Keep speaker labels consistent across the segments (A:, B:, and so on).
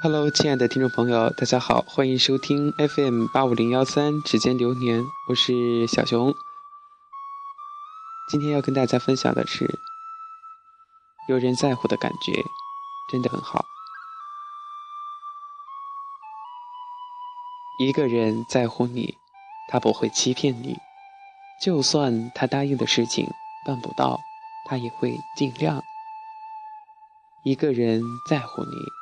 A: Hello，亲爱的听众朋友，大家好，欢迎收听 FM 八五零幺三指尖流年，我是小熊。今天要跟大家分享的是，有人在乎的感觉真的很好。一个人在乎你，他不会欺骗你，就算他答应的事情办不到，他也会尽量。一个人在乎你。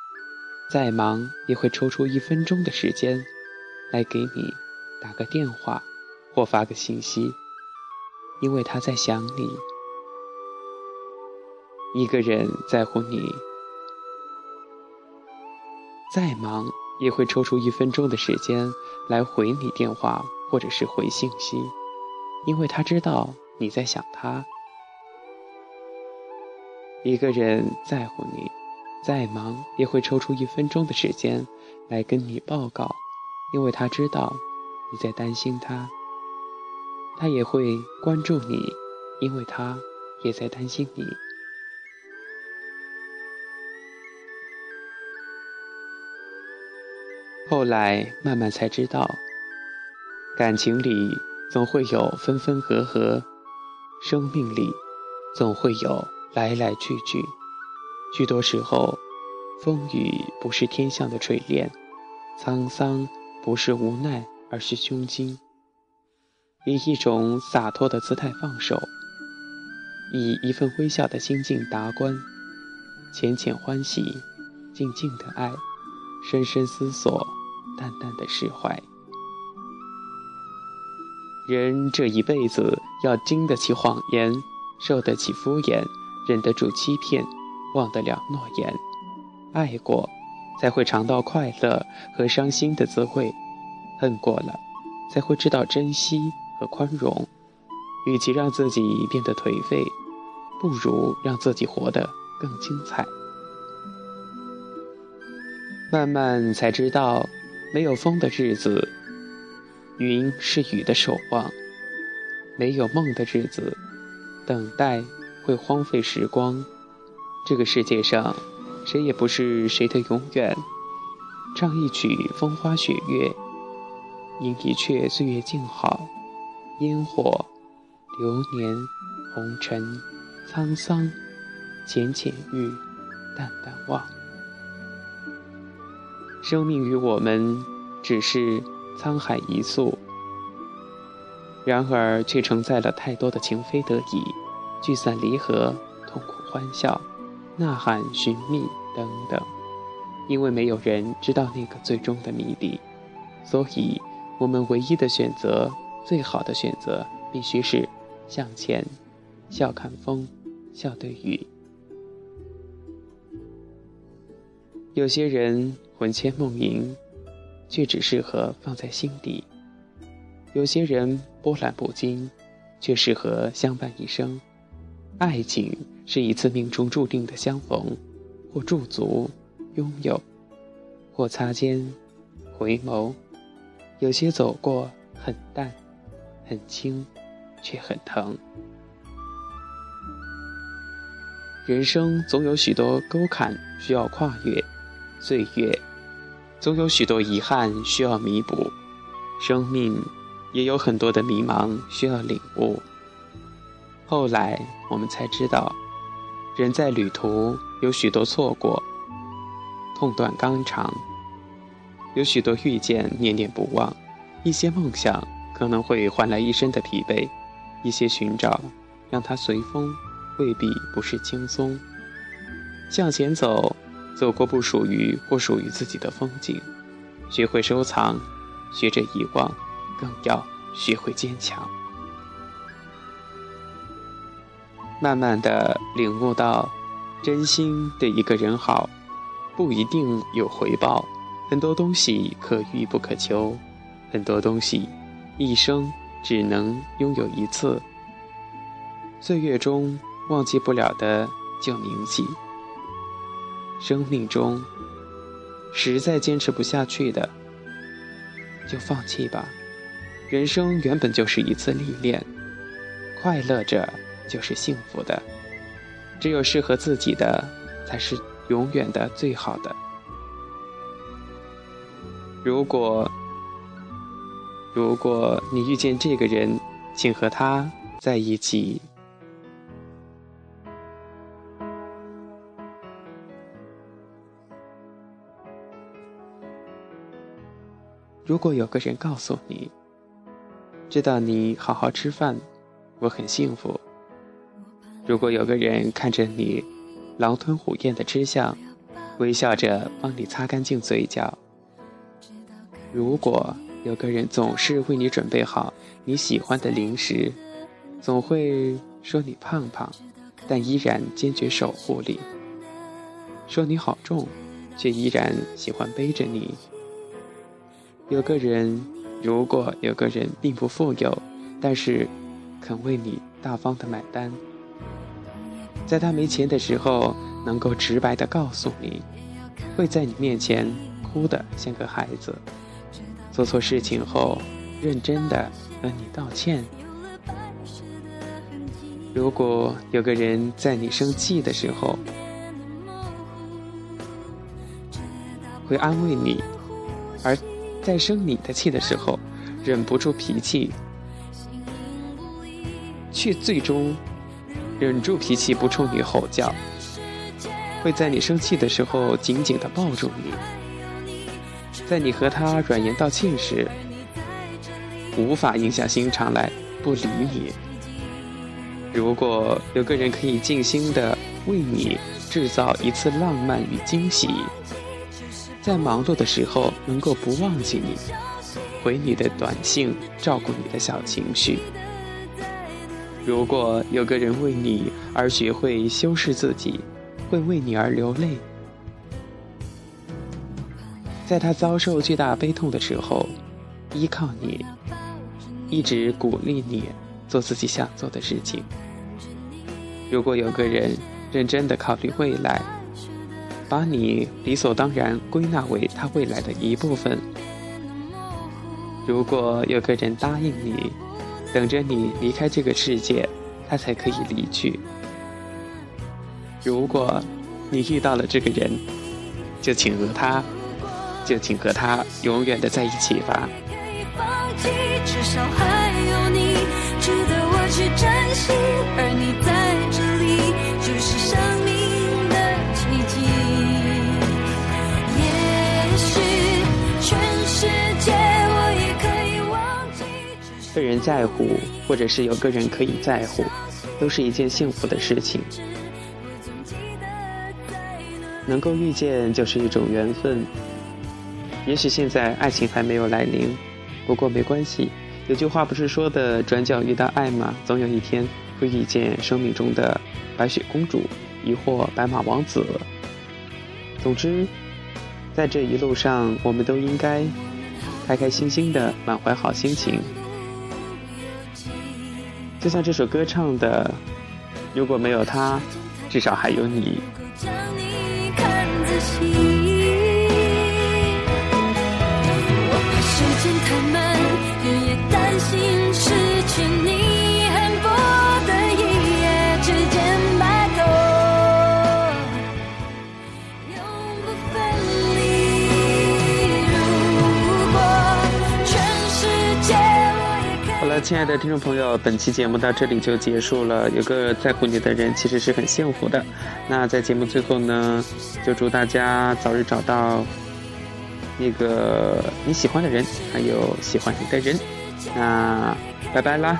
A: 再忙也会抽出一分钟的时间，来给你打个电话或发个信息，因为他在想你。一个人在乎你，再忙也会抽出一分钟的时间来回你电话或者是回信息，因为他知道你在想他。一个人在乎你。再忙也会抽出一分钟的时间来跟你报告，因为他知道你在担心他。他也会关注你，因为他也在担心你。后来慢慢才知道，感情里总会有分分合合，生命里总会有来来去去。许多时候，风雨不是天象的锤炼，沧桑不是无奈，而是胸襟。以一种洒脱的姿态放手，以一份微笑的心境达观，浅浅欢喜，静静的爱，深深思索，淡淡的释怀。人这一辈子要经得起谎言，受得起敷衍，忍得住欺骗。忘得了诺言，爱过，才会尝到快乐和伤心的滋味；恨过了，才会知道珍惜和宽容。与其让自己变得颓废，不如让自己活得更精彩。慢慢才知道，没有风的日子，云是雨的守望；没有梦的日子，等待会荒废时光。这个世界上，谁也不是谁的永远。唱一曲风花雪月，吟一阙岁月静好。烟火、流年、红尘、沧桑，浅浅遇，淡淡忘。生命与我们只是沧海一粟，然而却承载了太多的情非得已、聚散离合、痛苦欢笑。呐喊、寻觅等等，因为没有人知道那个最终的谜底，所以我们唯一的选择、最好的选择，必须是向前，笑看风，笑对雨。有些人魂牵梦萦，却只适合放在心底；有些人波澜不惊，却适合相伴一生。爱情。是一次命中注定的相逢，或驻足拥有，或擦肩回眸。有些走过很淡，很轻，却很疼。人生总有许多沟坎需要跨越，岁月总有许多遗憾需要弥补，生命也有很多的迷茫需要领悟。后来我们才知道。人在旅途，有许多错过，痛断肝肠；有许多遇见，念念不忘。一些梦想可能会换来一身的疲惫，一些寻找让它随风，未必不是轻松。向前走，走过不属于或属于自己的风景，学会收藏，学着遗忘，更要学会坚强。慢慢的领悟到，真心对一个人好，不一定有回报。很多东西可遇不可求，很多东西一生只能拥有一次。岁月中忘记不了的就铭记，生命中实在坚持不下去的就放弃吧。人生原本就是一次历练，快乐着。就是幸福的，只有适合自己的，才是永远的最好的。如果如果你遇见这个人，请和他在一起。如果有个人告诉你，知道你好好吃饭，我很幸福。如果有个人看着你狼吞虎咽的吃相，微笑着帮你擦干净嘴角。如果有个人总是为你准备好你喜欢的零食，总会说你胖胖，但依然坚决守护你；说你好重，却依然喜欢背着你。有个人，如果有个人并不富有，但是肯为你大方的买单，在他没钱的时候，能够直白的告诉你，会在你面前哭得像个孩子，做错事情后认真的和你道歉。如果有个人在你生气的时候，会安慰你，而。在生你的气的时候，忍不住脾气，却最终忍住脾气不冲你吼叫；会在你生气的时候紧紧地抱住你，在你和他软言道歉时，无法硬下心肠来不理你。如果有个人可以尽心地为你制造一次浪漫与惊喜。在忙碌的时候，能够不忘记你，回你的短信，照顾你的小情绪。如果有个人为你而学会修饰自己，会为你而流泪，在他遭受巨大悲痛的时候，依靠你，一直鼓励你做自己想做的事情。如果有个人认真的考虑未来。把你理所当然归纳为他未来的一部分。如果有个人答应你，等着你离开这个世界，他才可以离去。如果你遇到了这个人，就请和他，就请和他永远的在一起吧。至少还有你，值得我去珍惜，而你在被人在乎，或者是有个人可以在乎，都是一件幸福的事情。能够遇见就是一种缘分。也许现在爱情还没有来临，不过没关系。有句话不是说的“转角遇到爱”吗？总有一天会遇见生命中的白雪公主，亦或白马王子。总之，在这一路上，我们都应该开开心心的，满怀好心情。就像这首歌唱的，如果没有他，至少还有你。亲爱的听众朋友，本期节目到这里就结束了。有个在乎你的人，其实是很幸福的。那在节目最后呢，就祝大家早日找到那个你喜欢的人，还有喜欢你的人。那拜拜啦。